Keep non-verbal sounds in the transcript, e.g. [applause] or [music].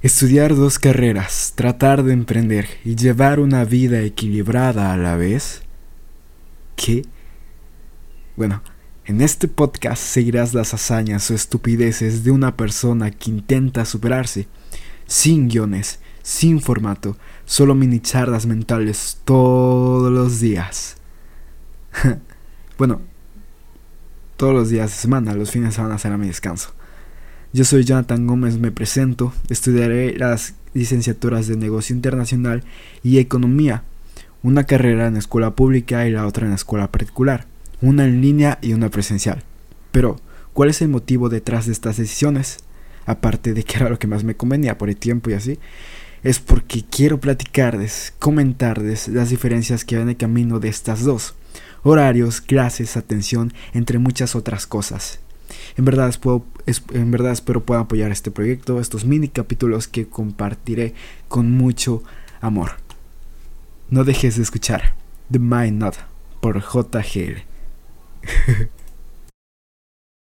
Estudiar dos carreras, tratar de emprender y llevar una vida equilibrada a la vez. ¿Qué? Bueno, en este podcast seguirás las hazañas o estupideces de una persona que intenta superarse, sin guiones, sin formato, solo mini charlas mentales todos los días. [laughs] bueno, todos los días de semana, los fines de semana será mi descanso. Yo soy Jonathan Gómez, me presento, estudiaré las licenciaturas de Negocio Internacional y Economía, una carrera en escuela pública y la otra en escuela particular, una en línea y una presencial. Pero, ¿cuál es el motivo detrás de estas decisiones? Aparte de que era lo que más me convenía por el tiempo y así, es porque quiero platicarles, comentarles las diferencias que hay en el camino de estas dos, horarios, clases, atención, entre muchas otras cosas. En verdad, verdad espero puedan apoyar este proyecto, estos mini capítulos que compartiré con mucho amor. No dejes de escuchar The Mind Not por JGL. [laughs]